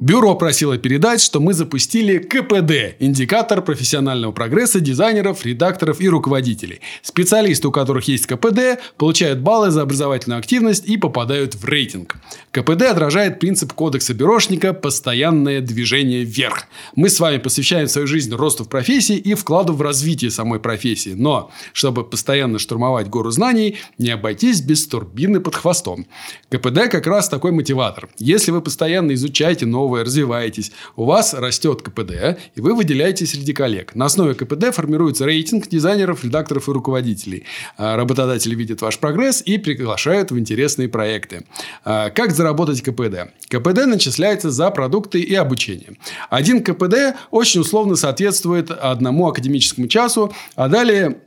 Бюро просило передать, что мы запустили КПД – индикатор профессионального прогресса дизайнеров, редакторов и руководителей. Специалисты, у которых есть КПД, получают баллы за образовательную активность и попадают в рейтинг. КПД отражает принцип кодекса бюрошника «постоянное движение вверх». Мы с вами посвящаем свою жизнь росту в профессии и вкладу в развитие самой профессии. Но, чтобы постоянно штурмовать гору знаний, не обойтись без турбины под хвостом. КПД как раз такой мотиватор. Если вы постоянно изучаете новые новое, развиваетесь, у вас растет КПД, и вы выделяетесь среди коллег. На основе КПД формируется рейтинг дизайнеров, редакторов и руководителей. А, работодатели видят ваш прогресс и приглашают в интересные проекты. А, как заработать КПД? КПД начисляется за продукты и обучение. Один КПД очень условно соответствует одному академическому часу, а далее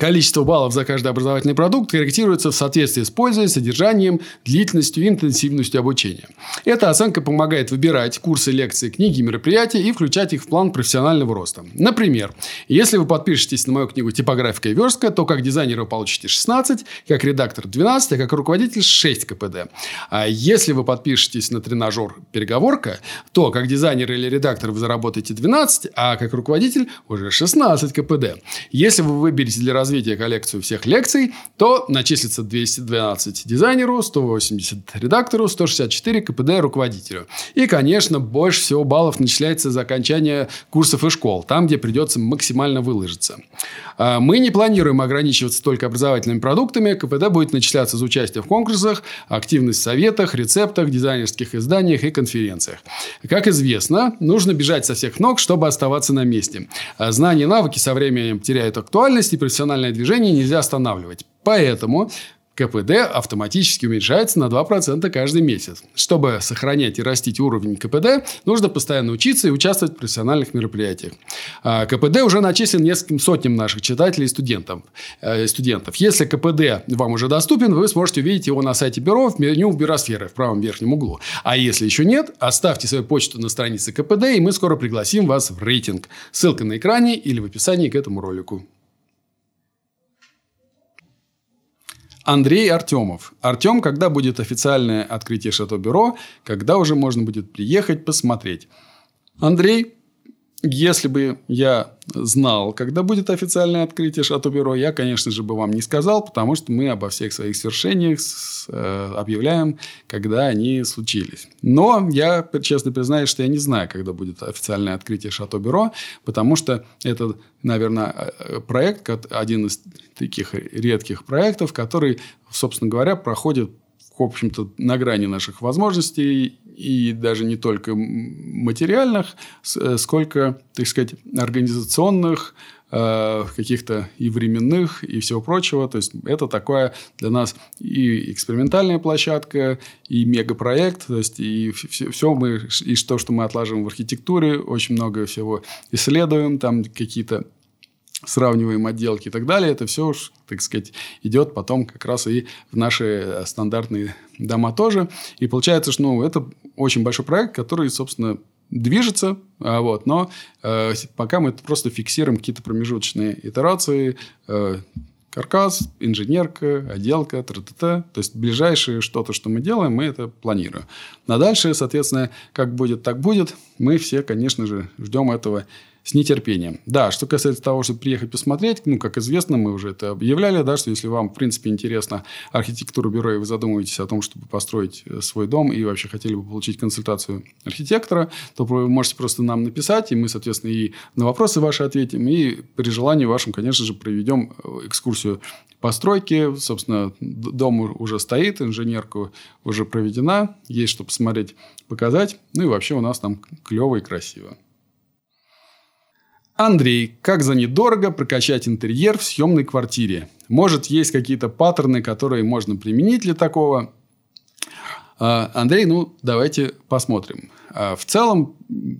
Количество баллов за каждый образовательный продукт корректируется в соответствии с пользой, содержанием, длительностью и интенсивностью обучения. Эта оценка помогает выбирать курсы, лекции, книги, мероприятия и включать их в план профессионального роста. Например, если вы подпишетесь на мою книгу «Типографика и верстка», то как дизайнер вы получите 16, как редактор 12, а как руководитель 6 КПД. А если вы подпишетесь на тренажер «Переговорка», то как дизайнер или редактор вы заработаете 12, а как руководитель уже 16 КПД. Если вы выберете для развития развития коллекцию всех лекций, то начислится 212 дизайнеру, 180 редактору, 164 КПД руководителю. И, конечно, больше всего баллов начисляется за окончание курсов и школ, там, где придется максимально выложиться. А, мы не планируем ограничиваться только образовательными продуктами. КПД будет начисляться за участие в конкурсах, активность в советах, рецептах, дизайнерских изданиях и конференциях. Как известно, нужно бежать со всех ног, чтобы оставаться на месте. А знания и навыки со временем теряют актуальность, и профессиональная профессиональное движение нельзя останавливать. Поэтому КПД автоматически уменьшается на 2% каждый месяц. Чтобы сохранять и растить уровень КПД, нужно постоянно учиться и участвовать в профессиональных мероприятиях. А КПД уже начислен нескольким сотням наших читателей и студентов. Э, студентов. Если КПД вам уже доступен, вы сможете увидеть его на сайте бюро в меню бюросферы в правом верхнем углу. А если еще нет, оставьте свою почту на странице КПД, и мы скоро пригласим вас в рейтинг. Ссылка на экране или в описании к этому ролику. Андрей Артемов. Артем, когда будет официальное открытие Шато-бюро, когда уже можно будет приехать посмотреть? Андрей, если бы я знал, когда будет официальное открытие Шато-бюро, я, конечно же, бы вам не сказал, потому что мы обо всех своих свершениях э, объявляем, когда они случились. Но я честно признаюсь, что я не знаю, когда будет официальное открытие Шато-бюро, потому что это, наверное, э, проект, один из таких редких проектов, который, собственно говоря, проходит в общем-то, на грани наших возможностей, и даже не только материальных, э, сколько, так сказать, организационных, э, каких-то и временных, и всего прочего. То есть, это такое для нас и экспериментальная площадка, и мегапроект. То есть, и все, все мы, и то, что мы отлаживаем в архитектуре, очень много всего исследуем, там какие-то сравниваем отделки и так далее, это все уж, так сказать, идет потом как раз и в наши э, стандартные дома тоже. И получается, что ну, это очень большой проект, который, собственно, движется, а, вот, но э, пока мы просто фиксируем какие-то промежуточные итерации, э, каркас, инженерка, отделка, т, -т, -т, -т. То есть, ближайшее что-то, что мы делаем, мы это планируем. На дальше, соответственно, как будет, так будет. Мы все, конечно же, ждем этого с нетерпением. Да, что касается того, чтобы приехать посмотреть, ну, как известно, мы уже это объявляли, да, что если вам, в принципе, интересна архитектура бюро, и вы задумываетесь о том, чтобы построить э, свой дом, и вообще хотели бы получить консультацию архитектора, то вы можете просто нам написать, и мы, соответственно, и на вопросы ваши ответим, и при желании вашем, конечно же, проведем э, экскурсию постройки. Собственно, дом уже стоит, инженерка уже проведена, есть что посмотреть, показать. Ну, и вообще у нас там клево и красиво. Андрей, как за недорого прокачать интерьер в съемной квартире? Может, есть какие-то паттерны, которые можно применить для такого? А, Андрей, ну, давайте посмотрим. А, в целом,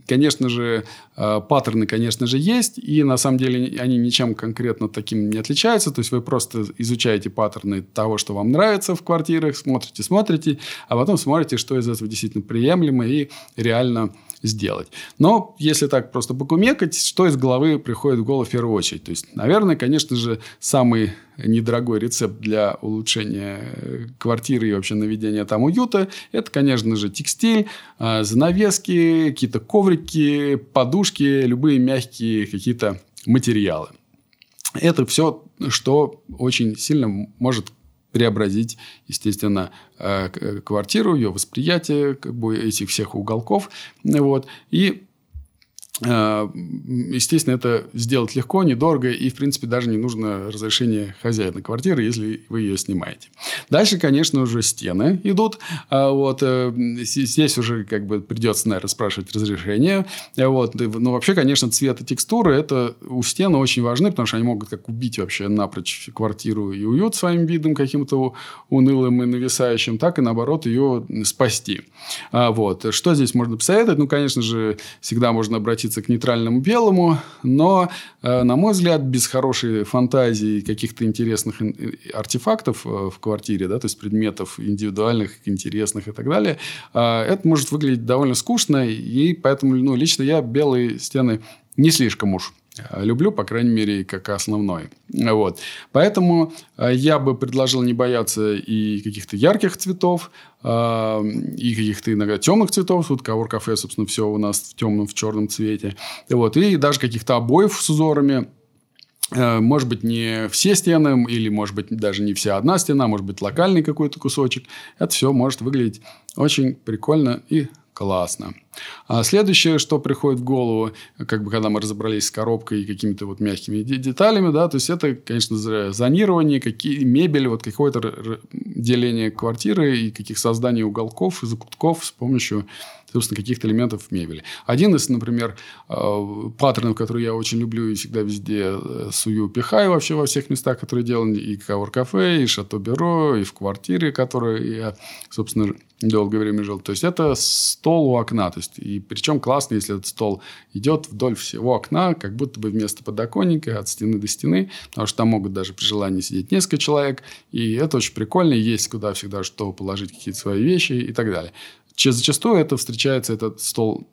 конечно же, а, паттерны, конечно же, есть. И на самом деле они ничем конкретно таким не отличаются. То есть вы просто изучаете паттерны того, что вам нравится в квартирах, смотрите, смотрите, а потом смотрите, что из этого действительно приемлемо и реально сделать. Но если так просто покумекать, что из головы приходит в голову в первую очередь? То есть, наверное, конечно же, самый недорогой рецепт для улучшения э, квартиры и вообще наведения там уюта, это, конечно же, текстиль, а, занавески, какие-то коврики, подушки, любые мягкие какие-то материалы. Это все, что очень сильно может преобразить, естественно, э, квартиру, ее восприятие как бы этих всех уголков. Вот. И Э, естественно, это сделать легко, недорого, и, в принципе, даже не нужно разрешение хозяина квартиры, если вы ее снимаете. Дальше, конечно, уже стены идут. А вот, э, здесь уже как бы придется, наверное, спрашивать разрешение. Вот. Но вообще, конечно, цвет и текстура это у стены очень важны, потому что они могут как убить вообще напрочь квартиру и уют своим видом каким-то унылым и нависающим, так и, наоборот, ее спасти. А вот. Что здесь можно посоветовать? Ну, конечно же, всегда можно обратиться относиться к нейтральному белому, но, э, на мой взгляд, без хорошей фантазии каких-то интересных артефактов э, в квартире, да, то есть предметов индивидуальных, интересных и так далее, э, это может выглядеть довольно скучно, и поэтому ну, лично я белые стены не слишком уж Э, люблю, по крайней мере, как основной. Вот. Поэтому э, я бы предложил не бояться и каких-то ярких цветов, э, и каких-то иногда темных цветов. Тут Кавор Кафе, собственно, все у нас в темном, в черном цвете. Вот. И даже каких-то обоев с узорами. Может быть, не все стены, или, может быть, даже не вся одна стена, может быть, локальный какой-то кусочек. Это все может выглядеть очень прикольно и классно. А следующее, что приходит в голову, как бы когда мы разобрались с коробкой и какими-то вот мягкими деталями, да, то есть это, конечно, зонирование, какие мебель, вот какое-то деление квартиры и каких созданий уголков и закутков с помощью собственно, каких-то элементов мебели. Один из, например, э, паттернов, который я очень люблю и всегда везде э, сую, пихаю вообще во всех местах, которые деланы, и кавер-кафе, и шато-бюро, и в квартире, которой я, собственно, долгое время жил. То есть, это стол у окна. То есть, и причем классно, если этот стол идет вдоль всего окна, как будто бы вместо подоконника, от стены до стены, потому что там могут даже при желании сидеть несколько человек, и это очень прикольно, есть куда всегда что положить какие-то свои вещи и так далее. Зачастую это встречается, этот стол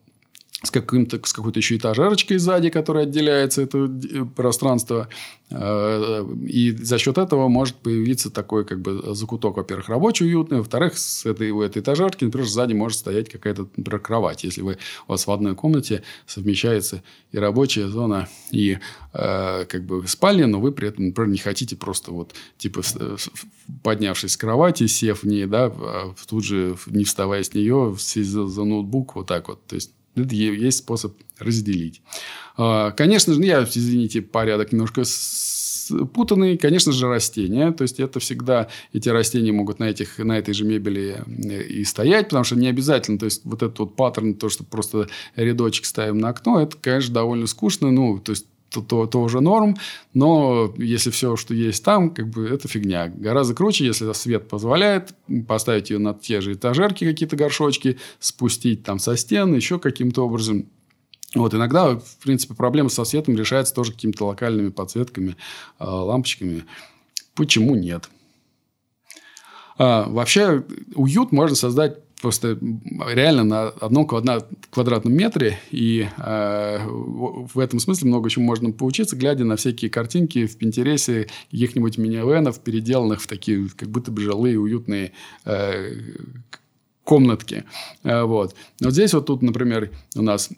с, каким-то, с какой-то еще этажерочкой сзади, которая отделяется это э, пространство. Э, и за счет этого может появиться такой как бы закуток, во-первых, рабочий, уютный. Во-вторых, с этой, у этой этажерки, например, сзади может стоять какая-то, например, кровать. Если вы, у вас в одной комнате совмещается и рабочая зона, и э, как бы спальня, но вы при этом, например, не хотите просто вот типа поднявшись с кровати, сев в ней, да, а тут же не вставая с нее, сесть за, за ноутбук, вот так вот. То есть есть способ разделить. А, конечно же, я, извините, порядок немножко путанный, конечно же, растения. То есть, это всегда эти растения могут на, этих, на этой же мебели э, и стоять, потому что не обязательно. То есть, вот этот вот паттерн, то, что просто рядочек ставим на окно, это, конечно, довольно скучно. Ну, то есть, то, то, то уже норм, но если все, что есть там, как бы это фигня. Гораздо круче, если свет позволяет, поставить ее на те же этажерки, какие-то горшочки, спустить там со стен, еще каким-то образом. Вот, иногда, в принципе, проблема со светом решается тоже какими-то локальными подсветками, а, лампочками. Почему нет? А, вообще, уют можно создать просто реально на одном квадратном метре. И э, в этом смысле много чему можно поучиться, глядя на всякие картинки в Пинтересе каких-нибудь минивенов, переделанных в такие как будто бы жилые, уютные э, комнатки. Э, вот. Вот здесь вот тут, например, у нас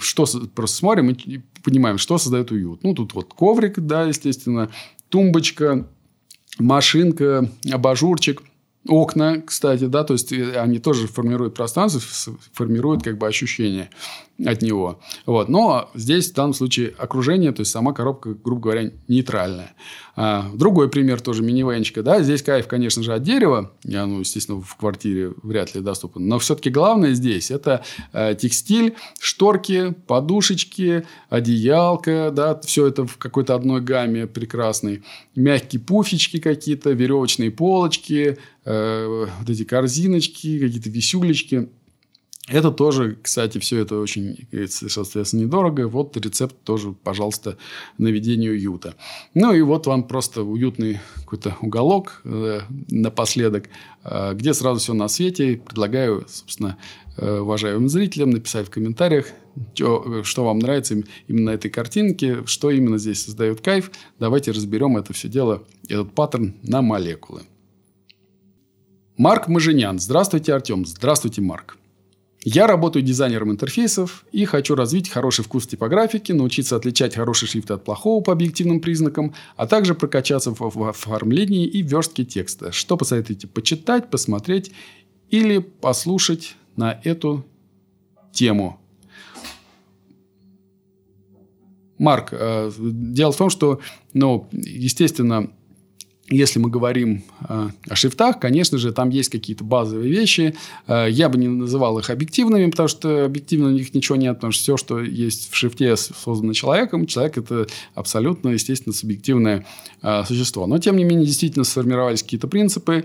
что просто смотрим и понимаем, что создает уют. Ну, тут вот коврик, да, естественно, тумбочка, машинка, абажурчик – Окна, кстати, да, то есть э, они тоже формируют пространство, формируют как бы ощущение от него. Вот. Но здесь в данном случае окружение, то есть сама коробка, грубо говоря, нейтральная. А, другой пример тоже минивенчика. Да? Здесь кайф, конечно же, от дерева. Я, ну, естественно, в квартире вряд ли доступен. Но все-таки главное здесь это э, текстиль, шторки, подушечки, одеялка. Да? Все это в какой-то одной гамме прекрасной. Мягкие пуфички какие-то, веревочные полочки, Э, вот эти корзиночки, какие-то висюлечки. Это тоже, кстати, все это очень, соответственно, недорого. Вот рецепт тоже, пожалуйста, наведение уюта. Ну, и вот вам просто уютный какой-то уголок э, напоследок, э, где сразу все на свете. Предлагаю, собственно, э, уважаемым зрителям написать в комментариях, что, что вам нравится именно этой картинке, что именно здесь создает кайф. Давайте разберем это все дело, этот паттерн на молекулы. Марк Мажинян. Здравствуйте, Артем. Здравствуйте, Марк. Я работаю дизайнером интерфейсов и хочу развить хороший вкус в типографике, научиться отличать хороший шрифт от плохого по объективным признакам, а также прокачаться в оформлении и верстке текста. Что посоветуете почитать, посмотреть или послушать на эту тему? Марк, э, дело в том, что, ну, естественно, если мы говорим э, о шрифтах, конечно же, там есть какие-то базовые вещи. Э, я бы не называл их объективными, потому что объективно у них ничего нет, потому что все, что есть в шрифте, создано человеком. Человек – это абсолютно, естественно, субъективное э, существо. Но, тем не менее, действительно сформировались какие-то принципы,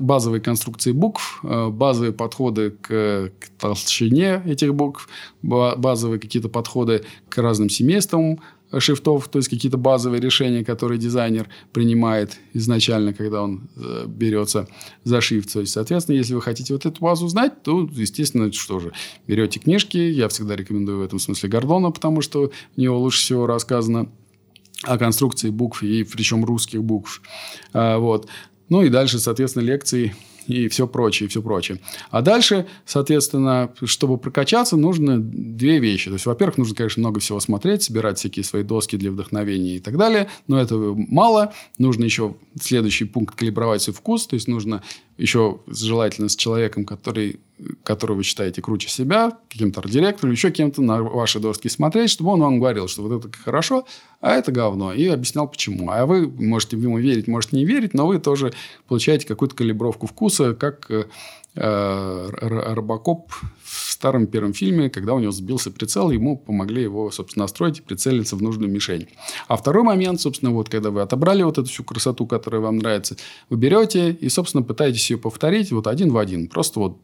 базовые конструкции букв, базовые подходы к толщине этих букв, базовые какие-то подходы к разным семействам шрифтов, то есть какие-то базовые решения, которые дизайнер принимает изначально, когда он э, берется за шрифт. То есть, соответственно, если вы хотите вот эту базу знать, то, естественно, что же, берете книжки. Я всегда рекомендую в этом смысле Гордона, потому что у него лучше всего рассказано о конструкции букв, и причем русских букв. А, вот. Ну и дальше, соответственно, лекции и все прочее, и все прочее. А дальше, соответственно, чтобы прокачаться, нужно две вещи. То есть, во-первых, нужно, конечно, много всего смотреть, собирать всякие свои доски для вдохновения и так далее, но этого мало. Нужно еще следующий пункт калибровать свой вкус, то есть, нужно еще желательно с человеком, который, которого вы считаете круче себя, каким-то арт-директором, еще кем-то на ваши доски смотреть, чтобы он вам говорил, что вот это хорошо, а это говно, и объяснял, почему. А вы можете ему верить, можете не верить, но вы тоже получаете какую-то калибровку вкуса, как Э, Робокоп в старом первом фильме, когда у него сбился прицел, ему помогли его, собственно, настроить и прицелиться в нужную мишень. А второй момент, собственно, вот когда вы отобрали вот эту всю красоту, которая вам нравится, вы берете и, собственно, пытаетесь ее повторить вот один в один. Просто вот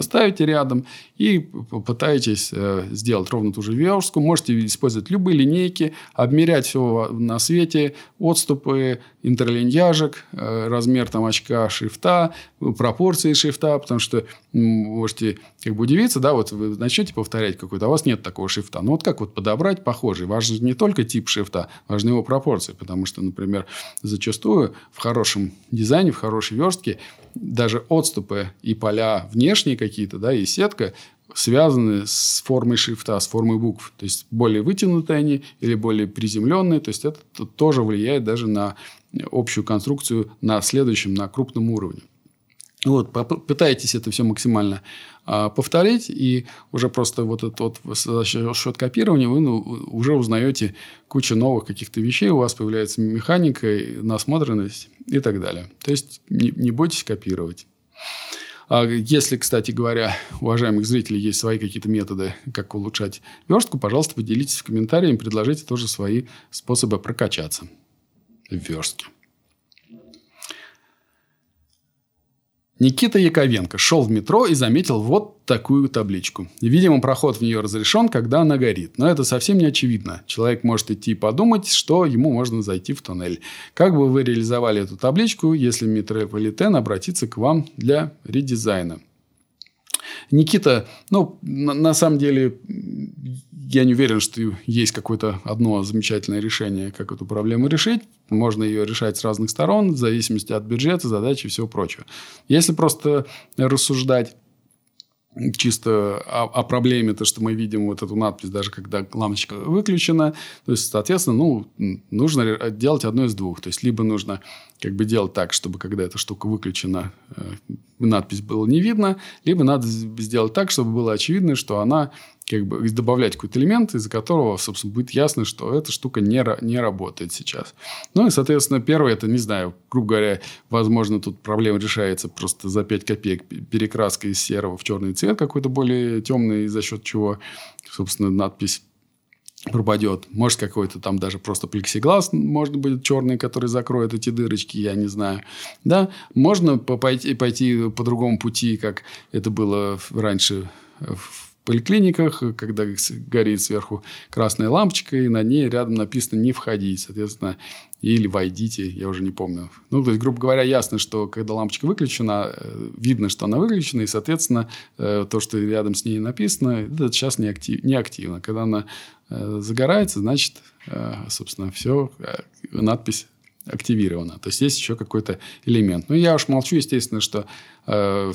ставите рядом и пытаетесь э, сделать ровно ту же верстку. Можете использовать любые линейки, обмерять все на свете, отступы, интерлиньяжек, э, размер там очка шрифта, пропорции шрифта, потому что можете как бы удивиться, да, вот вы начнете повторять какой-то, а у вас нет такого шрифта. Ну, вот как вот подобрать похожий? Важен не только тип шрифта, важны его пропорции, потому что, например, зачастую в хорошем дизайне, в хорошей верстке даже отступы и поля внешние какие-то, да, и сетка связаны с формой шрифта, с формой букв. То есть, более вытянутые они или более приземленные. То есть, это тоже влияет даже на общую конструкцию на следующем, на крупном уровне. Вот, попытайтесь это все максимально а, повторить, и уже просто вот этот вот за счет копирования вы ну, уже узнаете кучу новых каких-то вещей, у вас появляется механика, насмотренность и так далее. То есть, не, не бойтесь копировать. А если, кстати говоря, уважаемых зрителей есть свои какие-то методы, как улучшать верстку, пожалуйста, поделитесь в комментариях, предложите тоже свои способы прокачаться в верстке. Никита Яковенко шел в метро и заметил вот такую табличку. Видимо, проход в нее разрешен, когда она горит. Но это совсем не очевидно. Человек может идти и подумать, что ему можно зайти в туннель. Как бы вы реализовали эту табличку, если метрополитен обратится к вам для редизайна? Никита, ну, на, на самом деле, я не уверен, что есть какое-то одно замечательное решение, как эту проблему решить. Можно ее решать с разных сторон, в зависимости от бюджета, задачи и всего прочего. Если просто рассуждать чисто о, о проблеме, то, что мы видим вот эту надпись, даже когда лампочка выключена. То есть, соответственно, ну, нужно делать одно из двух. То есть, либо нужно как бы делать так, чтобы когда эта штука выключена, э, надпись было не видно, либо надо сделать так, чтобы было очевидно, что она как бы добавлять какой-то элемент, из-за которого, собственно, будет ясно, что эта штука не, не работает сейчас. Ну и, соответственно, первое, это, не знаю, грубо говоря, возможно, тут проблема решается просто за 5 копеек перекраска из серого в черный цвет какой-то более темный, за счет чего, собственно, надпись пропадет. Может, какой-то там даже просто плексиглаз, может быть, черный, который закроет эти дырочки, я не знаю. Да, можно пойти, пойти по другому пути, как это было раньше в поликлиниках, когда горит сверху красная лампочка, и на ней рядом написано «не входить». Соответственно, или «войдите», я уже не помню. Ну, то есть, грубо говоря, ясно, что когда лампочка выключена, э, видно, что она выключена, и, соответственно, э, то, что рядом с ней написано, это сейчас не, актив, не активно. Когда она э, загорается, значит, собственно, все, надпись активирована. То есть, есть еще какой-то элемент. Ну, я уж молчу, естественно, что э,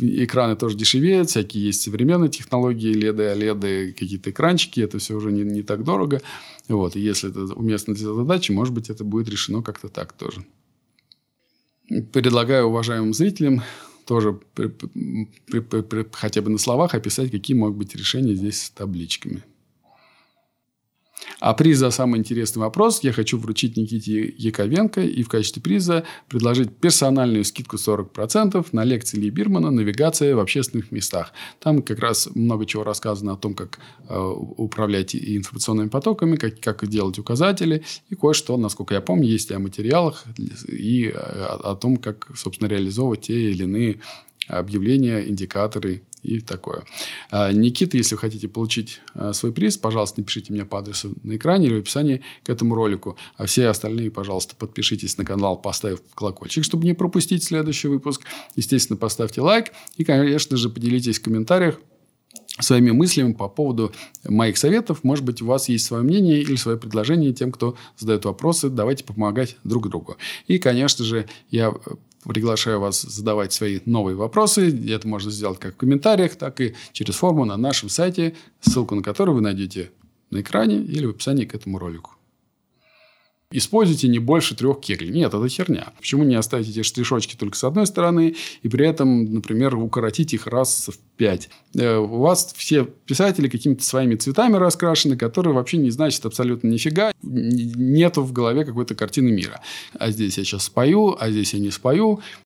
экраны тоже дешевеют, всякие есть современные технологии, LED, OLED, какие-то экранчики, это все уже не, не так дорого. Вот. И если это уместно для задачи, может быть, это будет решено как-то так тоже. Предлагаю уважаемым зрителям тоже при, при, при, хотя бы на словах описать, какие могут быть решения здесь с табличками. А приз за самый интересный вопрос я хочу вручить Никите Яковенко и в качестве приза предложить персональную скидку 40% на лекции Ли Бирмана «Навигация в общественных местах». Там как раз много чего рассказано о том, как э, управлять информационными потоками, как, как делать указатели и кое-что, насколько я помню, есть и о материалах и о, о том, как, собственно, реализовывать те или иные объявления, индикаторы и такое. А, Никита, если вы хотите получить а, свой приз, пожалуйста, напишите мне по адресу на экране или в описании к этому ролику. А все остальные, пожалуйста, подпишитесь на канал, поставив колокольчик, чтобы не пропустить следующий выпуск. Естественно, поставьте лайк и, конечно же, поделитесь в комментариях своими мыслями по поводу моих советов. Может быть, у вас есть свое мнение или свое предложение тем, кто задает вопросы. Давайте помогать друг другу. И, конечно же, я Приглашаю вас задавать свои новые вопросы. Это можно сделать как в комментариях, так и через форму на нашем сайте, ссылку на которую вы найдете на экране или в описании к этому ролику. Используйте не больше трех кеглей. Нет, это херня. Почему не оставить эти штришочки только с одной стороны и при этом, например, укоротить их раз в пять? Э, у вас все писатели какими-то своими цветами раскрашены, которые вообще не значат абсолютно нифига. Нету в голове какой-то картины мира. А здесь я сейчас спою, а здесь я не спою.